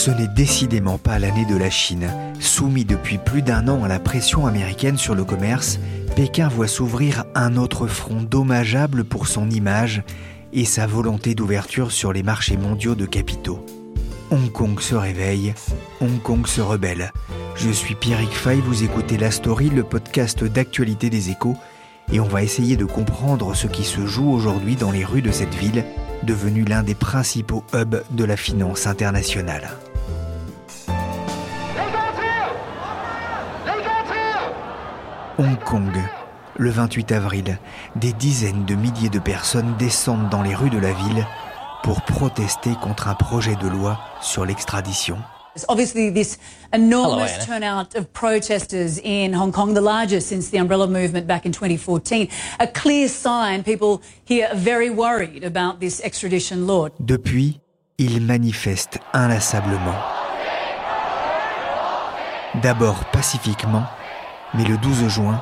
Ce n'est décidément pas l'année de la Chine. Soumis depuis plus d'un an à la pression américaine sur le commerce, Pékin voit s'ouvrir un autre front dommageable pour son image et sa volonté d'ouverture sur les marchés mondiaux de capitaux. Hong Kong se réveille, Hong Kong se rebelle. Je suis Pierrick Fay, vous écoutez La Story, le podcast d'actualité des échos, et on va essayer de comprendre ce qui se joue aujourd'hui dans les rues de cette ville, devenue l'un des principaux hubs de la finance internationale. Hong Kong, le 28 avril, des dizaines de milliers de personnes descendent dans les rues de la ville pour protester contre un projet de loi sur l'extradition. Obviously, this enormous turnout of protesters in Hong Kong, the largest since the umbrella movement back in 2014, a clear sign people here are very worried about this extradition law. Depuis, ils manifestent inlassablement. D'abord pacifiquement, mais le 12 juin,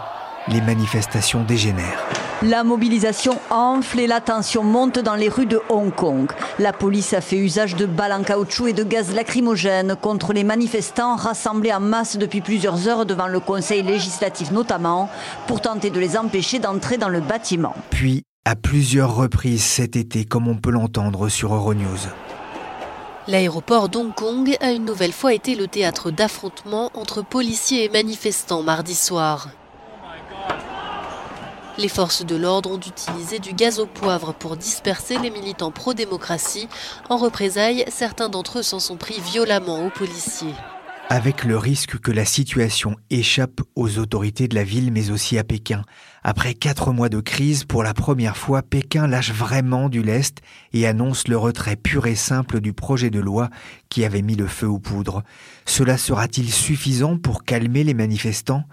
les manifestations dégénèrent. La mobilisation enfle et la tension monte dans les rues de Hong Kong. La police a fait usage de balles en caoutchouc et de gaz lacrymogène contre les manifestants rassemblés en masse depuis plusieurs heures devant le Conseil législatif notamment pour tenter de les empêcher d'entrer dans le bâtiment. Puis, à plusieurs reprises cet été, comme on peut l'entendre sur Euronews. L'aéroport d'Hong Kong a une nouvelle fois été le théâtre d'affrontements entre policiers et manifestants mardi soir. Les forces de l'ordre ont utilisé du gaz au poivre pour disperser les militants pro-démocratie. En représailles, certains d'entre eux s'en sont pris violemment aux policiers. Avec le risque que la situation échappe aux autorités de la ville, mais aussi à Pékin. Après quatre mois de crise, pour la première fois, Pékin lâche vraiment du lest et annonce le retrait pur et simple du projet de loi qui avait mis le feu aux poudres. Cela sera-t-il suffisant pour calmer les manifestants?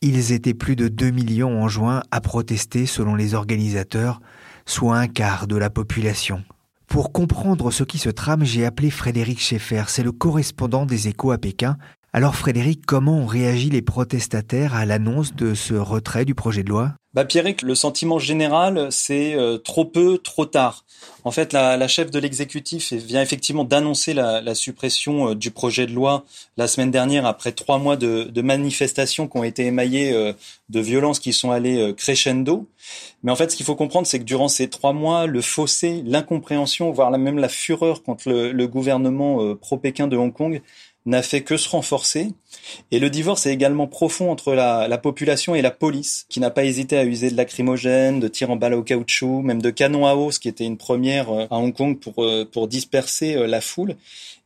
Ils étaient plus de 2 millions en juin à protester selon les organisateurs, soit un quart de la population. Pour comprendre ce qui se trame, j'ai appelé Frédéric Schaeffer, c'est le correspondant des échos à Pékin. Alors Frédéric, comment ont réagi les protestataires à l'annonce de ce retrait du projet de loi? Bah Pierrick, le sentiment général, c'est euh, trop peu, trop tard. En fait, la, chef de l'exécutif vient effectivement d'annoncer la, la, suppression euh, du projet de loi la semaine dernière après trois mois de, de manifestations qui ont été émaillées euh, de violences qui sont allées crescendo. Mais en fait, ce qu'il faut comprendre, c'est que durant ces trois mois, le fossé, l'incompréhension, voire même la fureur contre le, le gouvernement pro-Pékin de Hong Kong n'a fait que se renforcer. Et le divorce est également profond entre la, la, population et la police, qui n'a pas hésité à user de lacrymogènes, de tirs en balles au caoutchouc, même de canons à eau, ce qui était une première euh, à Hong Kong pour, euh, pour disperser euh, la foule.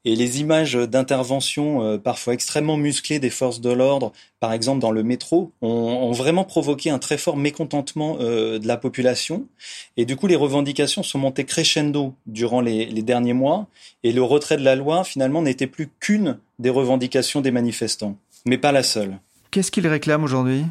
Et les images d'intervention parfois extrêmement musclées des forces de l'ordre, par exemple dans le métro, ont, ont, vraiment provoqué un très fort mécontentement de la population. Et du coup, les revendications sont montées crescendo durant les, les derniers mois. Et le retrait de la loi, finalement, n'était plus qu'une des revendications des manifestants, mais pas la seule. Qu'est-ce qu'ils réclament aujourd'hui?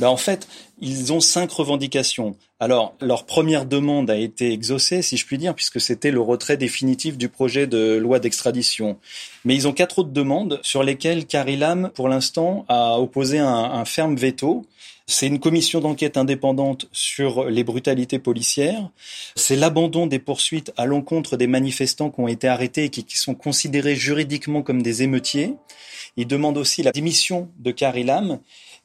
Ben En fait, ils ont cinq revendications. Alors, leur première demande a été exaucée, si je puis dire, puisque c'était le retrait définitif du projet de loi d'extradition. Mais ils ont quatre autres demandes sur lesquelles Carrie Lam, pour l'instant, a opposé un, un ferme veto. C'est une commission d'enquête indépendante sur les brutalités policières. C'est l'abandon des poursuites à l'encontre des manifestants qui ont été arrêtés et qui, sont considérés juridiquement comme des émeutiers. Il demande aussi la démission de Carrie Lam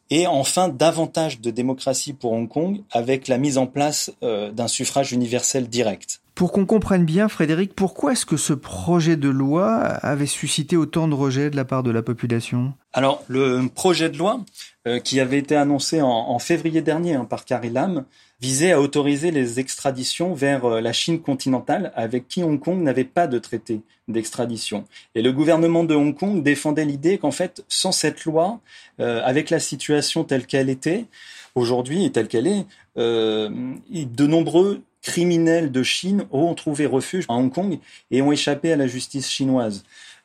et enfin davantage de démocratie pour Hong Kong avec la mise en place euh, d'un suffrage universel direct. Pour qu'on comprenne bien, Frédéric, pourquoi est-ce que ce projet de loi avait suscité autant de rejets de la part de la population? Alors, le projet de loi, euh, qui avait été annoncé en, février dernier hein, par Carrie Lam, visait à autoriser les extraditions vers euh, la Chine continentale, avec qui Hong Kong n'avait pas de traité d'extradition. Et le gouvernement de Hong Kong défendait l'idée qu'en fait, sans cette loi, euh, avec la situation telle qu'elle était, aujourd'hui et telle qu'elle est, de nombreux criminels de Chine ont trouvé refuge à Hong Kong et ont échappé à la justice chinoise.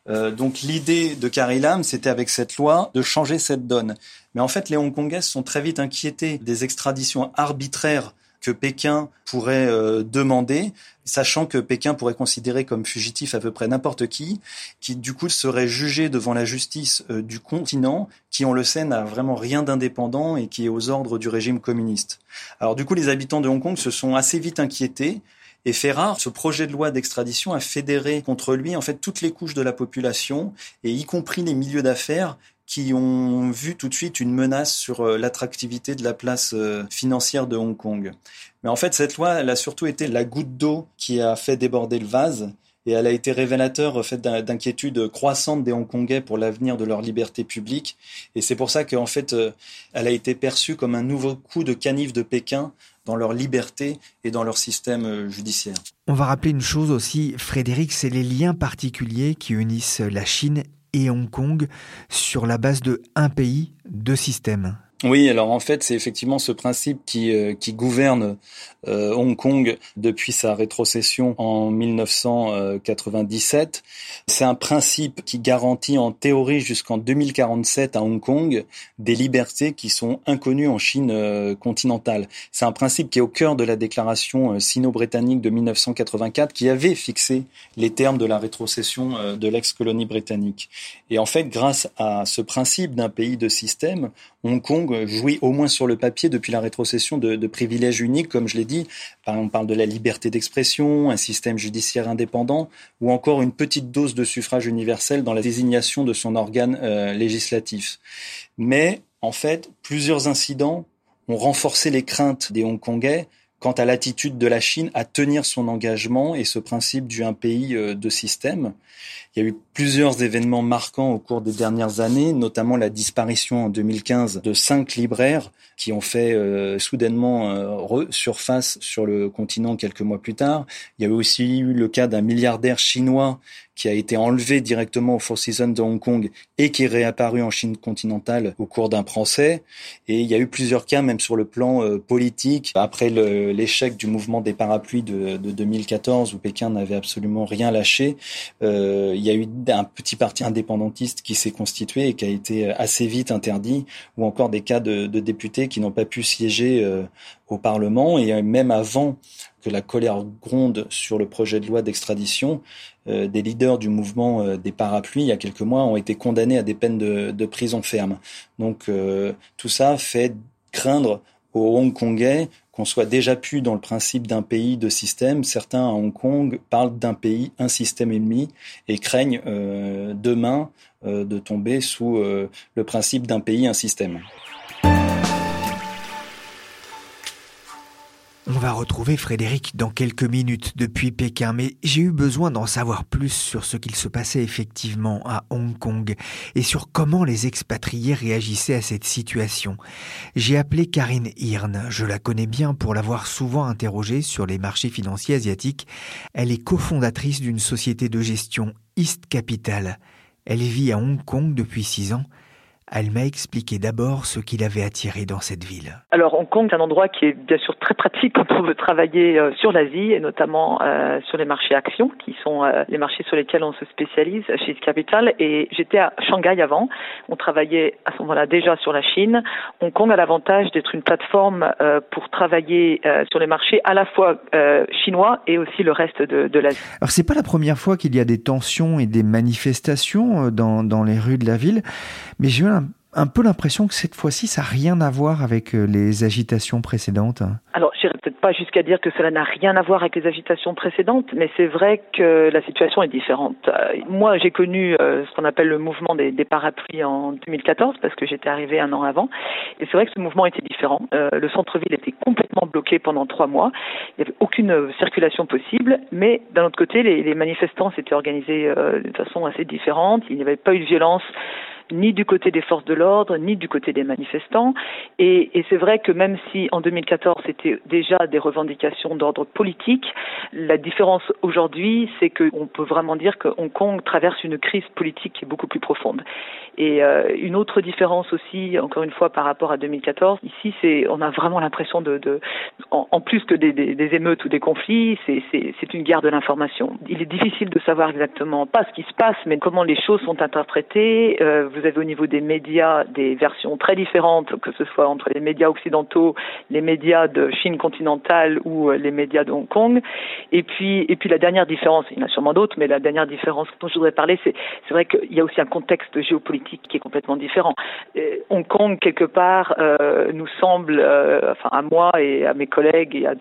Euh, donc l'idée de Carrie Lam, c'était avec cette loi de changer cette donne. Mais en fait, les Hongkongais sont très vite inquiétés des extraditions arbitraires que Pékin pourrait euh, demander, sachant que Pékin pourrait considérer comme fugitif à peu près n'importe qui, qui du coup serait jugé devant la justice euh, du continent, qui on le sait n'a vraiment rien d'indépendant et qui est aux ordres du régime communiste. Alors du coup, les habitants de Hong Kong se sont assez vite inquiétés. Et Ferrar, ce projet de loi d'extradition a fédéré contre lui en fait toutes les couches de la population et y compris les milieux d'affaires qui ont vu tout de suite une menace sur euh, l'attractivité de la place euh, financière de Hong Kong. Mais en fait, cette loi, elle a surtout été la goutte d'eau qui a fait déborder le vase et elle a été révélateur en fait d'inquiétudes croissantes des Hongkongais pour l'avenir de leur liberté publique et c'est pour ça qu'en fait euh, elle a été perçue comme un nouveau coup de canif de Pékin dans leur liberté et dans leur système judiciaire. On va rappeler une chose aussi, Frédéric, c'est les liens particuliers qui unissent la Chine et Hong Kong sur la base de un pays, deux systèmes. Oui, alors en fait, c'est effectivement ce principe qui, euh, qui gouverne euh, Hong Kong depuis sa rétrocession en 1997. C'est un principe qui garantit en théorie jusqu'en 2047 à Hong Kong des libertés qui sont inconnues en Chine euh, continentale. C'est un principe qui est au cœur de la déclaration sino-britannique de 1984 qui avait fixé les termes de la rétrocession de l'ex-colonie britannique. Et en fait, grâce à ce principe d'un pays de système, Hong Kong jouit au moins sur le papier depuis la rétrocession de, privilèges uniques, comme je l'ai dit. On parle de la liberté d'expression, un système judiciaire indépendant, ou encore une petite dose de suffrage universel dans la désignation de son organe euh, législatif. Mais en fait, plusieurs incidents ont renforcé les craintes des Hongkongais quant à l'attitude de la Chine à tenir son engagement et ce principe du un pays euh, de système. Il y a eu plusieurs événements marquants au cours des dernières années, notamment la disparition en 2015 de cinq libraires qui ont fait euh, soudainement euh, surface sur le continent quelques mois plus tard. Il y a aussi eu le cas d'un milliardaire chinois qui a été enlevé directement au Four Seasons de Hong Kong et qui est réapparu en Chine continentale au cours d'un procès. Et il y a eu plusieurs cas, même sur le plan euh, politique, après l'échec du mouvement des parapluies de, de 2014 où Pékin n'avait absolument rien lâché. Euh, y a eu un petit parti indépendantiste qui s'est constitué et qui a été assez vite interdit, ou encore des cas de, députés qui n'ont pas pu siéger euh, au Parlement. Et même avant que la colère gronde sur le projet de loi d'extradition, euh, des leaders du mouvement euh, des parapluies, il y a quelques mois, ont été condamnés à des peines de, de prison ferme. Donc tout ça fait craindre aux Hongkongais qu'on soit déjà plus dans le principe d'un pays de système. Certains à Hong Kong parlent d'un pays, un système ennemi et craignent euh, demain euh, de tomber sous euh, le principe d'un pays, un système. On va retrouver Frédéric dans quelques minutes depuis Pékin, mais j'ai eu besoin d'en savoir plus sur ce qu'il se passait effectivement à Hong Kong et sur comment les expatriés réagissaient à cette situation. J'ai appelé Karine Hirn, je la connais bien pour l'avoir souvent interrogée sur les marchés financiers asiatiques. Elle est cofondatrice d'une société de gestion East Capital. Elle vit à Hong Kong depuis six ans elle m'a expliqué d'abord ce qui l'avait attiré dans cette ville. Alors Hong Kong, c'est un endroit qui est bien sûr très pratique quand on veut travailler euh, sur l'Asie et notamment euh, sur les marchés actions, qui sont euh, les marchés sur lesquels on se spécialise chez Capital. Et j'étais à Shanghai avant. On travaillait à ce moment-là déjà sur la Chine. Hong Kong a l'avantage d'être une plateforme pour travailler sur les marchés à la fois chinois et aussi le reste de, de l'Asie. Alors c'est pas la première fois qu'il y a des tensions et des manifestations dans, dans les rues de la ville, mais j'ai eu un, peu l'impression que cette fois-ci, ça n'a rien à voir avec euh, les agitations précédentes. Alors, je peut-être pas jusqu'à dire que cela n'a rien à voir avec les agitations précédentes, mais c'est vrai que la situation est différente. Euh, moi, j'ai connu euh, ce qu'on appelle le mouvement des, des, parapluies en 2014 parce que j'étais arrivée un an avant, et c'est vrai que ce mouvement était différent. Le centre-ville était complètement bloqué pendant trois mois. Il n'y avait aucune circulation possible, mais d'un autre côté, les, les manifestants s'étaient organisés de façon assez différente. Il n'y avait pas eu de violence ni du côté des forces de l'ordre, ni du côté des manifestants. Et, et c'est vrai que même si en 2014 c'était déjà des revendications d'ordre politique, la différence aujourd'hui, c'est qu'on peut vraiment dire que Hong Kong traverse une crise politique qui est beaucoup plus profonde. Et euh, une autre différence aussi, encore une fois, par rapport à 2014, ici, c'est, on a vraiment l'impression de, de en, plus que des, des, émeutes ou des conflits, c'est une guerre de l'information. Il est difficile de savoir exactement pas ce qui se passe, mais comment les choses sont interprétées. Euh, vous avez au niveau des médias des versions très différentes, que ce soit entre les médias occidentaux, les médias de Chine continentale ou euh, les médias de Hong Kong. Et puis, et puis la dernière différence, il y en a sûrement d'autres, mais la dernière différence dont je voudrais parler, c'est, c'est vrai qu'il y a aussi un contexte géopolitique qui est complètement différent. Et Hong Kong, quelque part, euh, nous semble, euh, enfin à moi et à mes collègues et à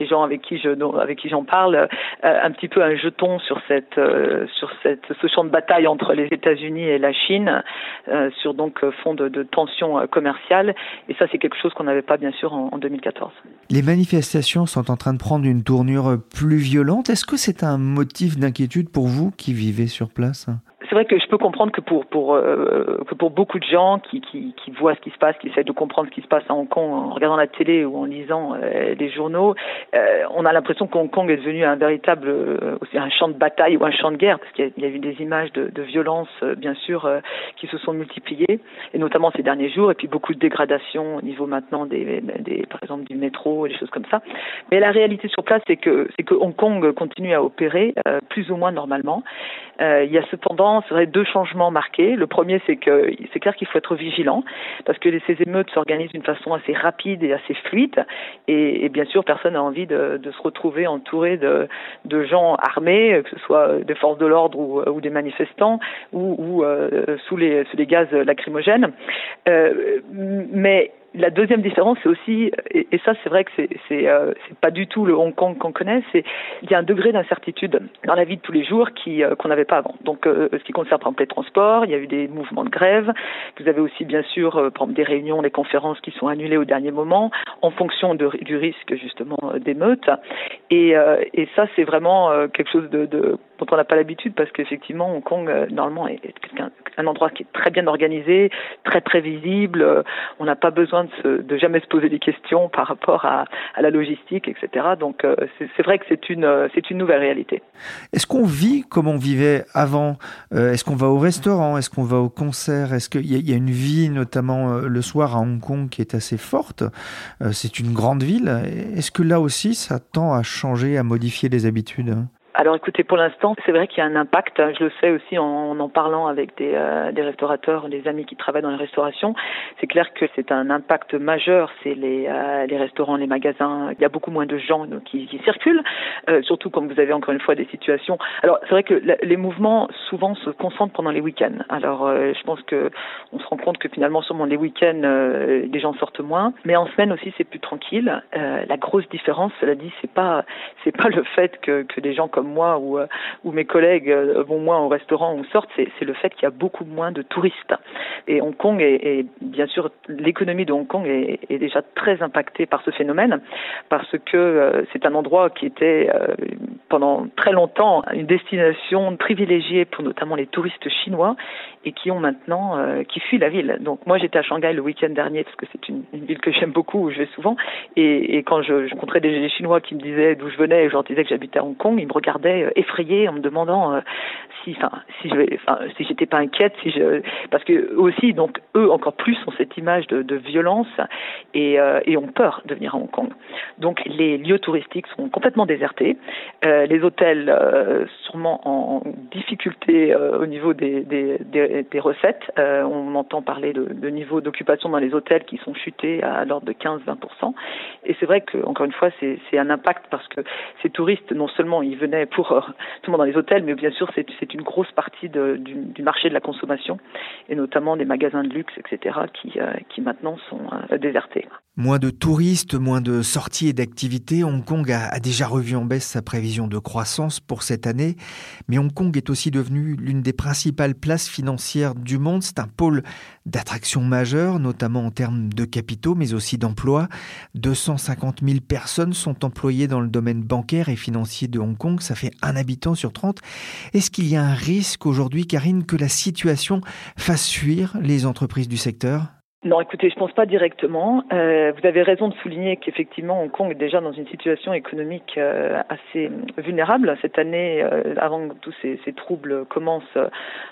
les gens avec qui je avec qui j'en parle, euh, un petit peu un jeton sur cette euh, sur cette ce champ de bataille entre les États-Unis et la Chine euh, sur donc fond de, de tensions commerciales et ça c'est quelque chose qu'on n'avait pas bien sûr en, en 2014. Les manifestations sont en train de prendre une tournure plus violente. Est-ce que c'est un motif d'inquiétude pour vous qui vivez sur place? C'est vrai que je peux comprendre que pour pour euh, que pour beaucoup de gens qui, qui, voient ce qui se passe, qui essaient de comprendre ce qui se passe à Hong Kong en regardant la télé ou en lisant euh, les journaux, euh, on a l'impression que Hong Kong est devenu un véritable euh, un champ de bataille ou un champ de guerre parce qu'il y, a eu des images de, de violence bien sûr qui se sont multipliées et notamment ces derniers jours et puis beaucoup de dégradations au niveau maintenant des, des par exemple du métro et des choses comme ça. Mais la réalité sur place c'est que c'est que Hong Kong continue à opérer plus ou moins normalement. il y a cependant c'est vrai deux changements marqués. Le premier, c'est que c'est clair qu'il faut être vigilant parce que ces émeutes s'organisent d'une façon assez rapide et assez fluide. Et, bien sûr, personne n'a envie de, se retrouver entouré de, gens armés, que ce soit des forces de l'ordre ou, ou, des manifestants ou, euh, sous, les, gaz lacrymogènes. Euh, mais la deuxième différence, c'est aussi, et, ça, c'est vrai que c'est c'est euh, pas du tout le Hong Kong qu'on connaît. C'est il y a un degré d'incertitude dans la vie de tous les jours euh, qu'on n'avait pas avant. Donc, euh, ce qui concerne par exemple les transports, il y a eu des mouvements de grève. Vous avez aussi bien sûr, euh, des réunions, des conférences qui sont annulées au dernier moment en fonction du risque justement d'émeute. Et, euh, et ça, c'est vraiment quelque chose dont on n'a pas l'habitude parce qu'effectivement, Hong Kong normalement est, un endroit qui est très bien organisé, très prévisible. On n'a pas besoin de, jamais se poser des questions par rapport à, la logistique, etc. Donc euh, c'est vrai que c'est une, c'est une nouvelle réalité. Est-ce qu'on vit comme on vivait avant? Euh, Est-ce qu'on va au restaurant? Est-ce qu'on va au concert? Est-ce qu'il y, a une vie, notamment euh, le soir à Hong Kong, qui est assez forte? Euh, C'est une grande ville. Est-ce que là aussi, ça tend à changer, à modifier les habitudes? Alors écoutez, pour l'instant, c'est vrai qu'il y a un impact. Je le sais aussi en en parlant avec des, euh, des restaurateurs, des amis qui travaillent dans la restauration. C'est clair que c'est un impact majeur. C'est les, euh, les restaurants, les magasins. Il y a beaucoup moins de gens qui, qui circulent, euh, surtout quand vous avez encore une fois des situations. Alors c'est vrai que les mouvements souvent se concentrent pendant les week-ends. Alors euh, je pense que on se rend compte que finalement, sûrement les week-ends, euh, les gens sortent moins, mais en semaine aussi c'est plus tranquille. Euh, la grosse différence, cela dit, c'est pas c'est pas le fait que, que des gens comme moi ou, euh, ou mes collègues euh, vont moins au restaurant ou sortent, c'est le fait qu'il y a beaucoup moins de touristes. Et Hong Kong est bien sûr, l'économie de Hong Kong est, déjà très impactée par ce phénomène, parce que euh, c'est un endroit qui était pendant très longtemps une destination privilégiée pour notamment les touristes chinois et qui ont maintenant, qui fuient la ville. Donc moi j'étais à Shanghai le week-end dernier parce que c'est une, ville que j'aime beaucoup où je vais souvent et, et quand je, je rencontrais des Chinois qui me disaient d'où je venais et je leur disais que j'habitais à Hong Kong, ils me regardaient euh, effrayés en me demandant euh, si, enfin, si je, enfin, si j'étais pas inquiète, si je, parce que aussi donc eux encore plus ont cette image de, violence et, euh, et ont peur de venir à Hong Kong. Donc les lieux touristiques sont complètement désertés, les hôtels sûrement en difficulté au niveau des, des, recettes. On entend parler de, de niveau d'occupation dans les hôtels qui sont chutés à l'ordre de 15-20%. Et c'est vrai que encore une fois c'est un impact parce que ces touristes non seulement ils venaient pour tout le monde dans les hôtels, mais bien sûr c'est une grosse partie du, marché de la consommation et notamment des magasins de luxe, etc., qui, qui maintenant sont désertés. Moins de touristes, moins de sorties et d'activités. Hong Kong a, déjà revu en baisse sa prévision de croissance pour cette année. Mais Hong Kong est aussi devenu l'une des principales places financières du monde. C'est un pôle d'attraction majeure, notamment en termes de capitaux, mais aussi d'emplois. 250 000 personnes sont employées dans le domaine bancaire et financier de Hong Kong. Ça fait un habitant sur 30. Est-ce qu'il y a un risque aujourd'hui, Karine, que la situation fasse fuir les entreprises du secteur? Non, écoutez, je pense pas directement. Euh, vous avez raison de souligner qu'effectivement, Hong Kong est déjà dans une situation économique euh, assez vulnérable. Cette année, euh, avant que tous ces, troubles commencent,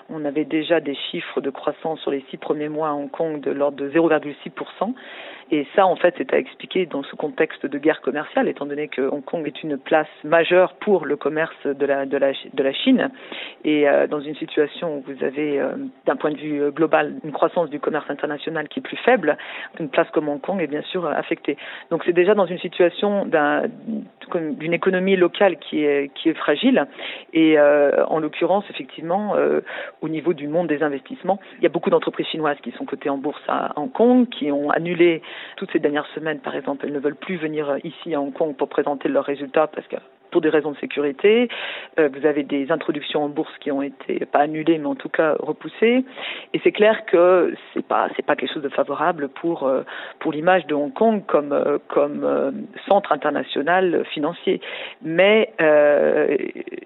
on avait déjà des chiffres de croissance sur les six premiers mois à Hong Kong de l'ordre de 0,6%. Et ça, en fait, c'est à expliquer dans ce contexte de guerre commerciale, étant donné que Hong Kong est une place majeure pour le commerce de la, de la, de la Chine. Et dans une situation où vous avez, d'un point de vue global, une croissance du commerce international qui plus faible, une place comme Hong Kong est bien sûr affectée. Donc c'est déjà dans une situation d'une économie locale qui est, qui est fragile. Et en l'occurrence, effectivement, au niveau du monde des investissements, il y a beaucoup d'entreprises chinoises qui sont cotées en bourse à Hong Kong, qui ont annulé toutes ces dernières semaines, par exemple, elles ne veulent plus venir ici à Hong Kong pour présenter leurs résultats parce que pour des raisons de sécurité. Euh, vous avez des introductions en bourse qui ont été pas annulées, mais en tout cas repoussées. Et c'est clair que c'est pas c'est pas quelque chose de favorable pour euh, pour l'image de Hong Kong comme euh, comme centre international financier. Mais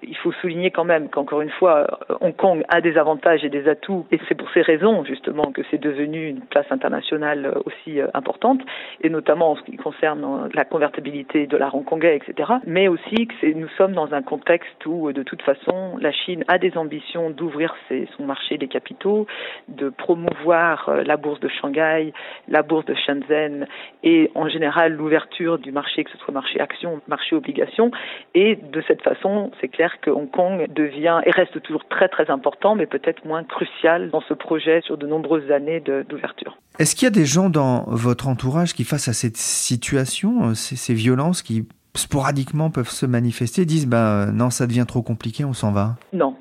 il faut souligner quand même qu'encore une fois, Hong Kong a des avantages et des atouts, et c'est pour ces raisons justement que c'est devenu une place internationale aussi importante, et notamment en ce qui concerne la convertibilité de l'art hongkongais, etc. Mais aussi nous sommes dans un contexte où, de toute façon, la Chine a des ambitions d'ouvrir son marché des capitaux, de promouvoir euh, la bourse de Shanghai, la bourse de Shenzhen et en général l'ouverture du marché, que ce soit marché action, marché obligation. Et de cette façon, c'est clair que Hong Kong devient et reste toujours très très important, mais peut-être moins crucial dans ce projet sur de nombreuses années d'ouverture. Est-ce qu'il y a des gens dans votre entourage qui, face à cette situation, euh, ces violences qui sporadiquement peuvent se manifester, disent bah non, ça devient trop compliqué, on s'en va. Non,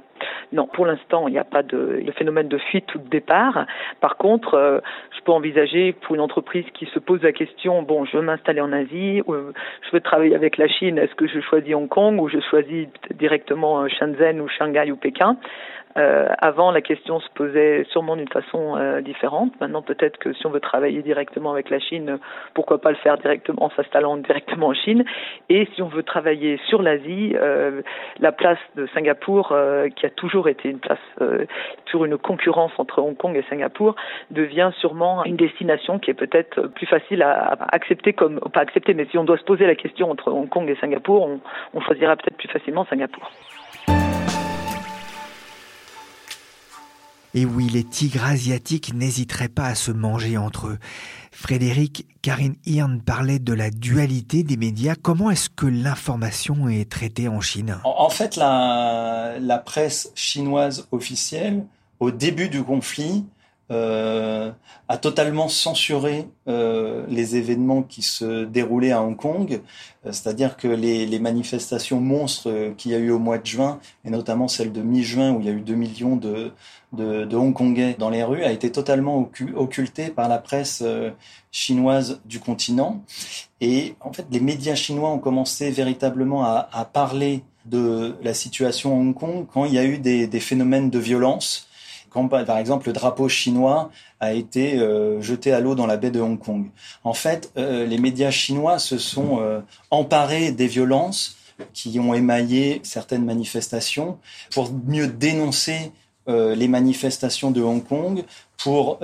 non, pour l'instant, il n'y a pas de, phénomène de fuite ou de départ. Par contre, euh, je peux envisager pour une entreprise qui se pose la question, bon, je veux m'installer en Asie, ou, je veux travailler avec la Chine, est-ce que je choisis Hong Kong ou je choisis directement euh, Shenzhen ou Shanghai ou Pékin? Euh, avant, la question se posait sûrement d'une façon euh, différente. Maintenant, peut-être que si on veut travailler directement avec la Chine, pourquoi pas le faire directement en s'installant directement en Chine. Et si on veut travailler sur l'Asie, euh, la place de Singapour, euh, qui a toujours été une place, toujours une concurrence entre Hong Kong et Singapour, devient sûrement une destination qui est peut-être plus facile à, à, accepter comme, pas accepter, mais si on doit se poser la question entre Hong Kong et Singapour, on, on choisira peut-être plus facilement Singapour. Et oui, les tigres asiatiques n'hésiteraient pas à se manger entre eux. Frédéric, Karine Hirn parlait de la dualité des médias. Comment est-ce que l'information est traitée en Chine? En fait, la, la presse chinoise officielle, au début du conflit, a totalement censuré euh, les événements qui se déroulaient à Hong Kong, euh, c'est-à-dire que les, les, manifestations monstres qu'il y a eu au mois de juin, et notamment celle de mi-juin où il y a eu 2 millions de, de, de Hongkongais dans les rues, a été totalement occultée par la presse chinoise du continent. Et en fait, les médias chinois ont commencé véritablement à, à parler de la situation à Hong Kong quand il y a eu des, des phénomènes de violence par exemple le drapeau chinois a été euh, jeté à l'eau dans la baie de Hong Kong. En fait, euh, les médias chinois se sont euh, emparés des violences qui ont émaillé certaines manifestations pour mieux dénoncer les manifestations de Hong Kong, pour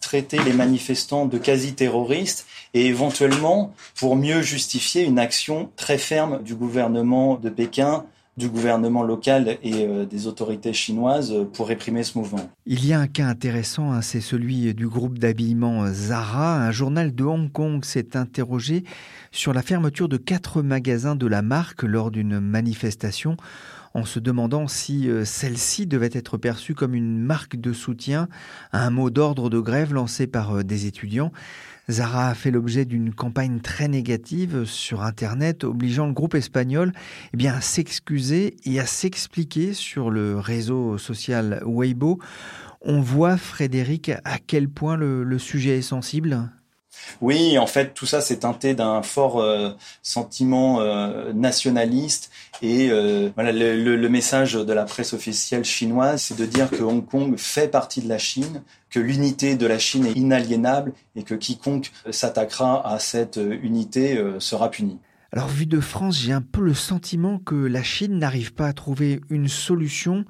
traiter les manifestants de quasi-terroristes et éventuellement pour mieux justifier une action très ferme du gouvernement de Pékin du gouvernement local et euh, des autorités chinoises pour réprimer ce mouvement. Il y a un cas intéressant, hein, c'est celui du groupe d'habillement Zara. Un journal de Hong Kong s'est interrogé sur la fermeture de quatre magasins de la marque lors d'une manifestation en se demandant si euh, celle-ci devait être perçue comme une marque de soutien à un mot d'ordre de grève lancé par euh, des étudiants. Zara a fait l'objet d'une campagne très négative sur Internet, obligeant le groupe espagnol eh à s'excuser et à s'expliquer sur le réseau social Weibo. On voit, Frédéric, à quel point le, sujet est sensible oui, en fait, tout ça s'est teinté d'un fort euh, sentiment euh, nationaliste et euh, voilà, le, message de la presse officielle chinoise, c'est de dire que Hong Kong fait partie de la Chine, que l'unité de la Chine est inaliénable et que quiconque s'attaquera à cette unité sera puni. Alors vu de France, j'ai un peu le sentiment que la Chine n'arrive pas à trouver une solution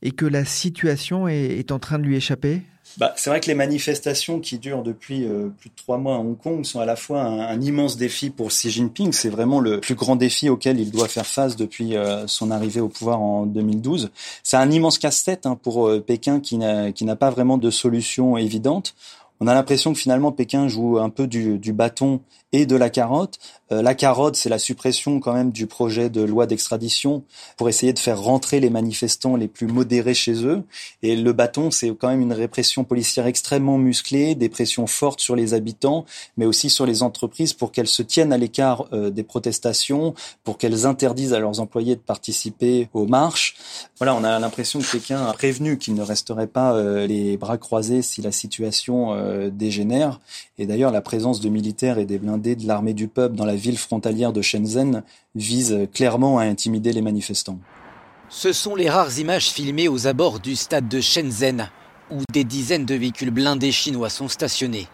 et que la situation est, en train de lui échapper. Bah, c'est vrai que les manifestations qui durent depuis euh, plus de trois mois à Hong Kong sont à la fois un, immense défi pour Xi Jinping. C'est vraiment le plus grand défi auquel il doit faire face depuis euh, son arrivée au pouvoir en 2012. C'est un immense casse-tête hein, pour euh, Pékin qui n'a pas vraiment de solution évidente. On a l'impression que finalement Pékin joue un peu du, du bâton et de la carotte. Euh, la carotte, c'est la suppression quand même du projet de loi d'extradition pour essayer de faire rentrer les manifestants les plus modérés chez eux. Et le bâton, c'est quand même une répression policière extrêmement musclée, des pressions fortes sur les habitants, mais aussi sur les entreprises pour qu'elles se tiennent à l'écart euh, des protestations, pour qu'elles interdisent à leurs employés de participer aux marches. Voilà, on a l'impression que Pékin a prévenu qu'il ne resterait pas euh, les bras croisés si la situation dégénère. Et d'ailleurs, la présence de militaires et des blindés de l'armée du peuple dans la ville frontalière de Shenzhen vise clairement à intimider les manifestants. Ce sont les rares images filmées aux abords du stade de Shenzhen, où des dizaines de véhicules blindés chinois sont stationnés.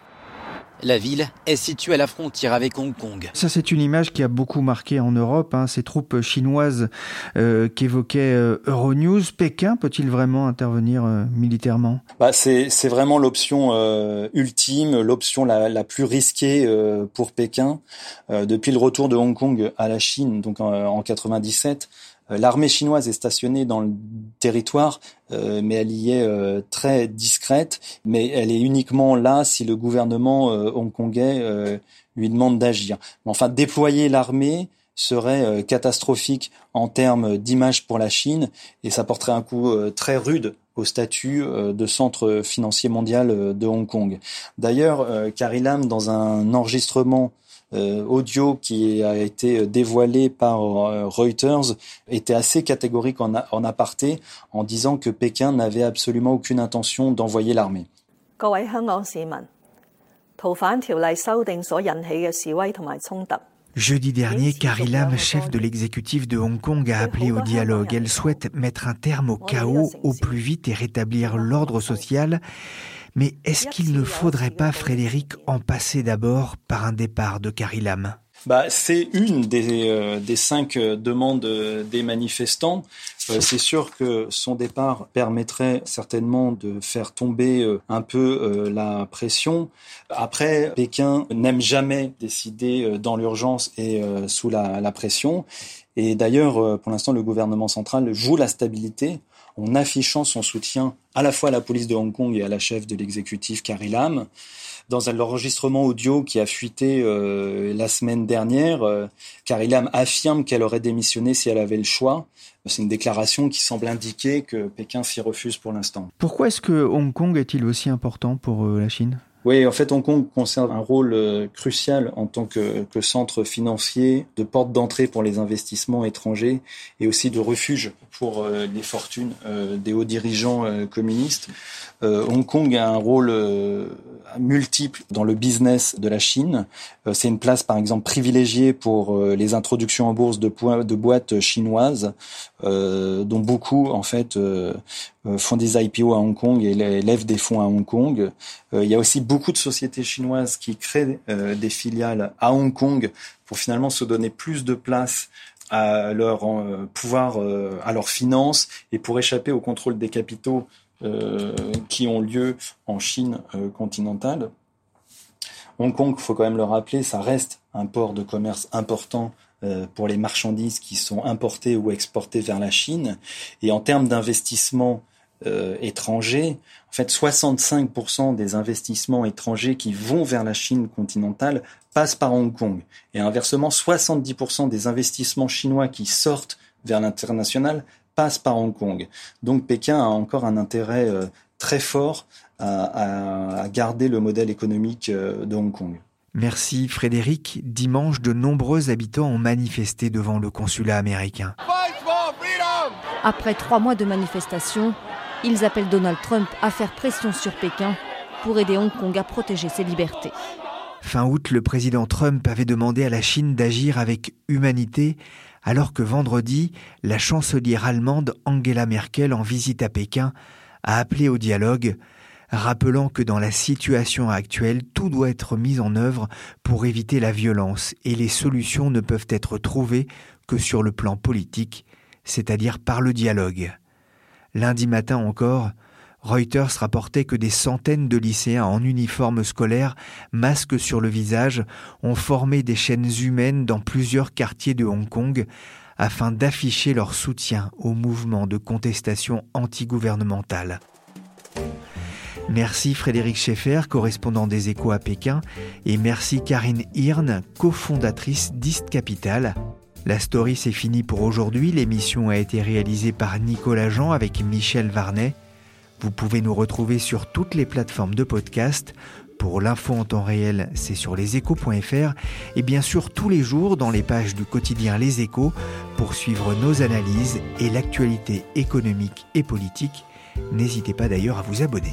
La ville est située à la frontière avec Hong Kong. Ça, c'est une image qui a beaucoup marqué en Europe. Hein, ces troupes chinoises euh, qu'évoquait euh, Euronews. Pékin peut-il vraiment intervenir euh, militairement? Bah, c'est, vraiment l'option euh, ultime, l'option la, la, plus risquée pour Pékin. depuis le retour de Hong Kong à la Chine, donc en, en 97, euh, l'armée chinoise est stationnée dans le territoire, euh, mais elle y est euh, très discrète. Mais elle est uniquement là si le gouvernement hongkongais lui demande d'agir. Enfin, déployer l'armée serait catastrophique en termes d'image pour la Chine et ça porterait un coup très rude au statut de centre financier mondial de Hong Kong. D'ailleurs, Carrie Lam, dans un enregistrement euh, audio qui a été dévoilé par euh, Reuters était assez catégorique en, en aparté en disant que Pékin n'avait absolument aucune intention d'envoyer l'armée. Jeudi dernier, Carrie Lam, chef de l'exécutif de Hong Kong, a appelé au dialogue. Elle souhaite mettre un terme au chaos au plus vite et rétablir l'ordre social. Mais est-ce qu'il ne faudrait pas, Frédéric, en passer d'abord par un départ de Lam bah, c'est une des, euh, des cinq euh, demandes euh, des manifestants. c'est sûr que son départ permettrait certainement de faire tomber un peu la pression. Après, Pékin n'aime jamais décider dans l'urgence et sous la, la pression. Et d'ailleurs, pour l'instant, le gouvernement central joue la stabilité en affichant son soutien à la fois à la police de Hong Kong et à la chef de l'exécutif Carrie Lam. Dans l'enregistrement audio qui a fuité euh, la semaine dernière, euh, Carrie Lam affirme qu'elle aurait démissionné si elle avait le choix. C'est une déclaration qui semble indiquer que Pékin s'y refuse pour l'instant. Pourquoi est-ce que Hong Kong est-il aussi important pour euh, la Chine? Oui, en fait, Hong Kong conserve un rôle euh, crucial en tant que, centre financier, de porte d'entrée pour les investissements étrangers et aussi de refuge pour euh, les fortunes euh, des hauts dirigeants communistes. Hong Kong a un rôle multiple dans le business de la Chine. C'est une place, par exemple, privilégiée pour les introductions en bourse de, boîtes chinoises, dont beaucoup, en fait, font des IPO à Hong Kong et lèvent des fonds à Hong Kong. Il y a aussi de sociétés chinoises qui créent euh, des filiales à Hong Kong pour finalement se donner plus de place à leur euh, pouvoir, euh, à leurs finances et pour échapper au contrôle des capitaux qui ont lieu en Chine continentale. Hong Kong, il faut quand même le rappeler, ça reste un port de commerce important pour les marchandises qui sont importées ou exportées vers la Chine. Et en termes d'investissement euh, étrangers. En fait, 65% des investissements étrangers qui vont vers la Chine continentale passent par Hong Kong. Et inversement, 70% des investissements chinois qui sortent vers l'international passe par Hong Kong. Donc Pékin a encore un intérêt très fort à, garder le modèle économique de Hong Kong. Merci Frédéric. Dimanche, de nombreux habitants ont manifesté devant le consulat américain. Après trois mois de manifestations, ils appellent Donald Trump à faire pression sur Pékin pour aider Hong Kong à protéger ses libertés. Fin août, le président Trump avait demandé à la Chine d'agir avec humanité, alors que vendredi, la chancelière allemande Angela Merkel, en visite à Pékin, a appelé au dialogue, rappelant que dans la situation actuelle, tout doit être mis en œuvre pour éviter la violence et les solutions ne peuvent être trouvées que sur le plan politique, c'est-à-dire par le dialogue. Lundi matin encore, Reuters rapportait que des centaines de lycéens en uniforme scolaire, masques sur le visage, ont formé des chaînes humaines dans plusieurs quartiers de Hong Kong afin d'afficher leur soutien au mouvement de contestation antigouvernementale. Merci Frédéric Schaeffer, correspondant des Échos à Pékin, et merci Karine Hirn, cofondatrice d'East Capital. La story c'est fini pour aujourd'hui. L'émission a été réalisée par Nicolas Jean avec Michel Varnet. Vous pouvez nous retrouver sur toutes les plateformes de podcast. Pour l'info en temps réel, c'est sur leséchos.fr et bien sûr tous les jours dans les pages du quotidien Les Échos pour suivre nos analyses et l'actualité économique et politique. N'hésitez pas d'ailleurs à vous abonner.